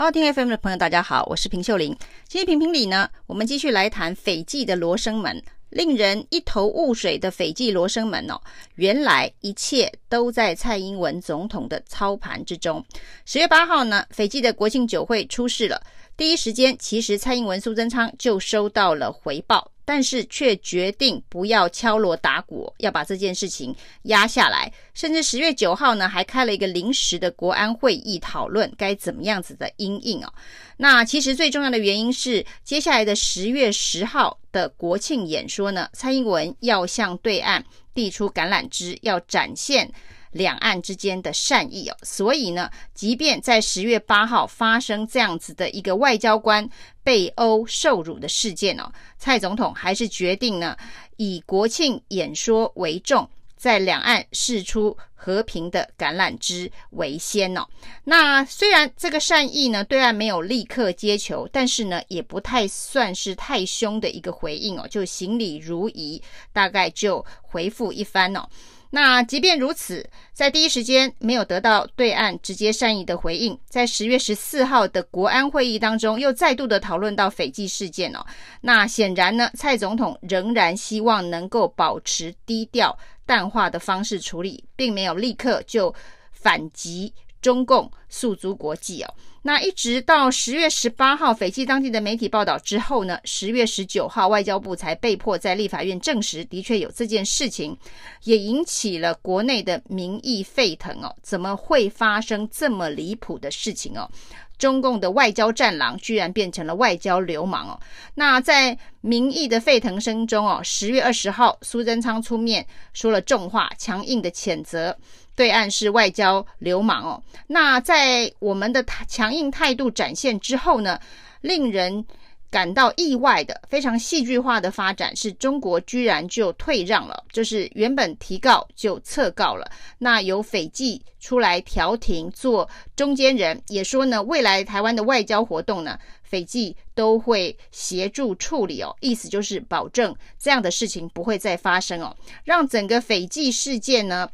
好，听 FM 的朋友，大家好，我是平秀玲。今天评评理呢，我们继续来谈斐济的罗生门。令人一头雾水的斐济罗生门哦，原来一切都在蔡英文总统的操盘之中。十月八号呢，斐济的国庆酒会出事了。第一时间，其实蔡英文、苏贞昌就收到了回报，但是却决定不要敲锣打鼓，要把这件事情压下来。甚至十月九号呢，还开了一个临时的国安会议，讨论该怎么样子的因应哦。那其实最重要的原因是，接下来的十月十号的国庆演说呢，蔡英文要向对岸递出橄榄枝，要展现。两岸之间的善意哦，所以呢，即便在十月八号发生这样子的一个外交官被殴受辱的事件哦，蔡总统还是决定呢，以国庆演说为重，在两岸释出和平的橄榄枝为先哦。那虽然这个善意呢，对岸没有立刻接球，但是呢，也不太算是太凶的一个回应哦，就行礼如仪，大概就回复一番哦。那即便如此，在第一时间没有得到对岸直接善意的回应，在十月十四号的国安会议当中，又再度的讨论到斐济事件哦。那显然呢，蔡总统仍然希望能够保持低调淡化的方式处理，并没有立刻就反击。中共诉诸国际哦，那一直到十月十八号，斐济当地的媒体报道之后呢，十月十九号，外交部才被迫在立法院证实，的确有这件事情，也引起了国内的民意沸腾哦。怎么会发生这么离谱的事情哦？中共的外交战狼居然变成了外交流氓哦！那在民意的沸腾声中哦，十月二十号，苏贞昌出面说了重话，强硬的谴责。对岸是外交流氓哦，那在我们的强硬态度展现之后呢，令人感到意外的非常戏剧化的发展是中国居然就退让了，就是原本提告就撤告了。那由斐济出来调停做中间人，也说呢，未来台湾的外交活动呢，斐济都会协助处理哦，意思就是保证这样的事情不会再发生哦，让整个斐济事件呢。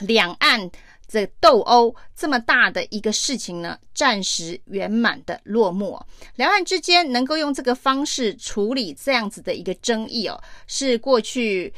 两岸这斗殴这么大的一个事情呢，暂时圆满的落幕。两岸之间能够用这个方式处理这样子的一个争议哦，是过去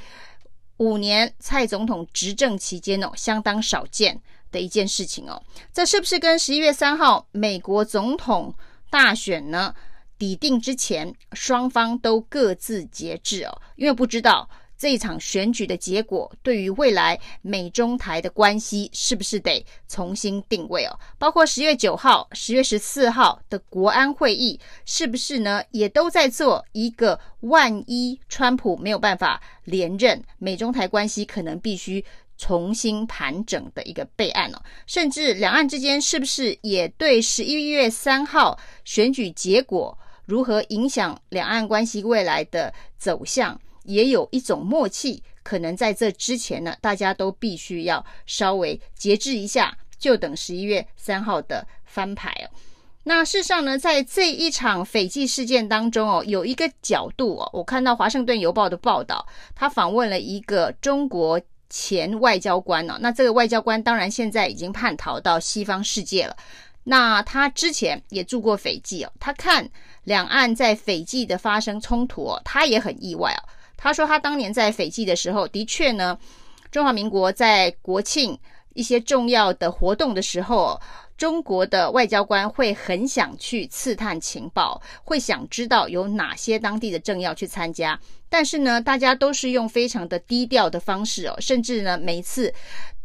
五年蔡总统执政期间哦相当少见的一件事情哦。这是不是跟十一月三号美国总统大选呢抵定之前，双方都各自节制哦？因为不知道。这一场选举的结果，对于未来美中台的关系，是不是得重新定位哦？包括十月九号、十月十四号的国安会议，是不是呢？也都在做一个万一川普没有办法连任，美中台关系可能必须重新盘整的一个备案哦。甚至两岸之间，是不是也对十一月三号选举结果如何影响两岸关系未来的走向？也有一种默契，可能在这之前呢，大家都必须要稍微节制一下，就等十一月三号的翻牌哦。那事实上呢，在这一场斐济事件当中哦，有一个角度哦，我看到《华盛顿邮报》的报道，他访问了一个中国前外交官哦，那这个外交官当然现在已经叛逃到西方世界了。那他之前也住过斐济哦，他看两岸在斐济的发生冲突哦，他也很意外哦。他说，他当年在斐济的时候，的确呢，中华民国在国庆一些重要的活动的时候，中国的外交官会很想去刺探情报，会想知道有哪些当地的政要去参加。但是呢，大家都是用非常的低调的方式哦，甚至呢，每次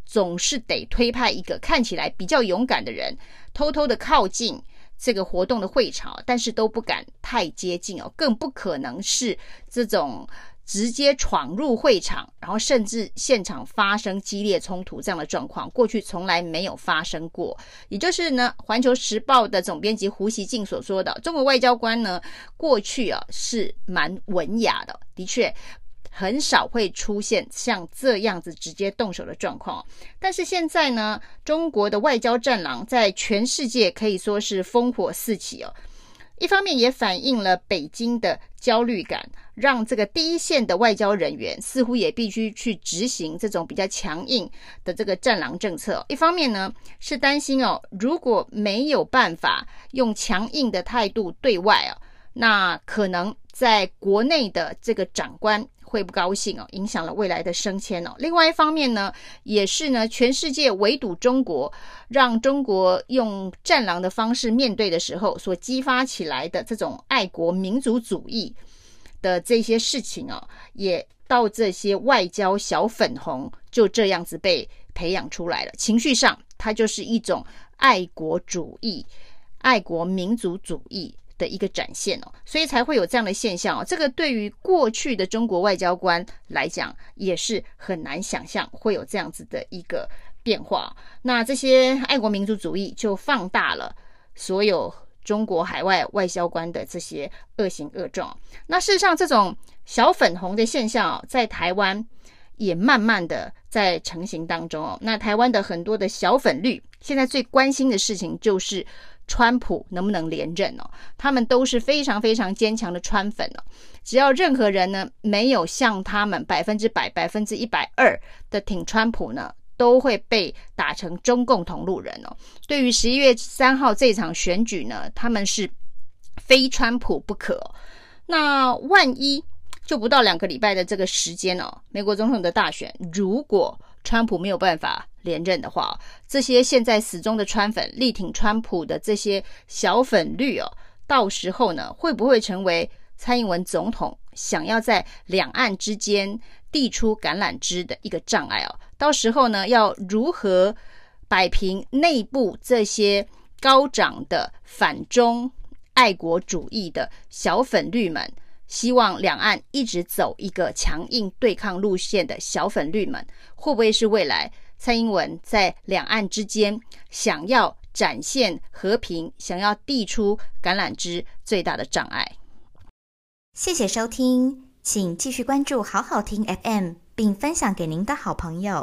总是得推派一个看起来比较勇敢的人，偷偷的靠近这个活动的会场，但是都不敢太接近哦，更不可能是这种。直接闯入会场，然后甚至现场发生激烈冲突这样的状况，过去从来没有发生过。也就是呢，《环球时报》的总编辑胡锡进所说的，中国外交官呢，过去啊是蛮文雅的，的确很少会出现像这样子直接动手的状况。但是现在呢，中国的外交战狼在全世界可以说是烽火四起哦。一方面也反映了北京的焦虑感，让这个第一线的外交人员似乎也必须去执行这种比较强硬的这个战狼政策。一方面呢，是担心哦，如果没有办法用强硬的态度对外哦，那可能在国内的这个长官会不高兴哦，影响了未来的升迁哦。另外一方面呢，也是呢，全世界围堵中国，让中国用战狼的方式面对的时候，所激发起来的这种爱国民族主义的这些事情哦，也到这些外交小粉红就这样子被培养出来了。情绪上，它就是一种爱国主义、爱国民族主义的一个展现哦，所以才会有这样的现象哦。这个对于过去的中国外交官来讲，也是很难想象会有这样子的一个变化。那这些爱国民族主义就放大了所有。中国海外外交官的这些恶行恶状，那事实上这种小粉红的现象哦，在台湾也慢慢的在成型当中哦。那台湾的很多的小粉绿，现在最关心的事情就是川普能不能连任哦。他们都是非常非常坚强的川粉哦。只要任何人呢没有像他们百分之百、百分之一百二的挺川普呢，都会被打成中共同路人哦。对于十一月三号这场选举呢，他们是非川普不可。那万一就不到两个礼拜的这个时间哦，美国总统的大选，如果川普没有办法连任的话，这些现在死忠的川粉、力挺川普的这些小粉绿哦，到时候呢，会不会成为蔡英文总统想要在两岸之间递出橄榄枝的一个障碍哦？到时候呢，要如何摆平内部这些高涨的反中爱国主义的小粉绿们？希望两岸一直走一个强硬对抗路线的小粉绿们，会不会是未来蔡英文在两岸之间想要展现和平、想要递出橄榄枝最大的障碍？谢谢收听，请继续关注好好听 FM，并分享给您的好朋友。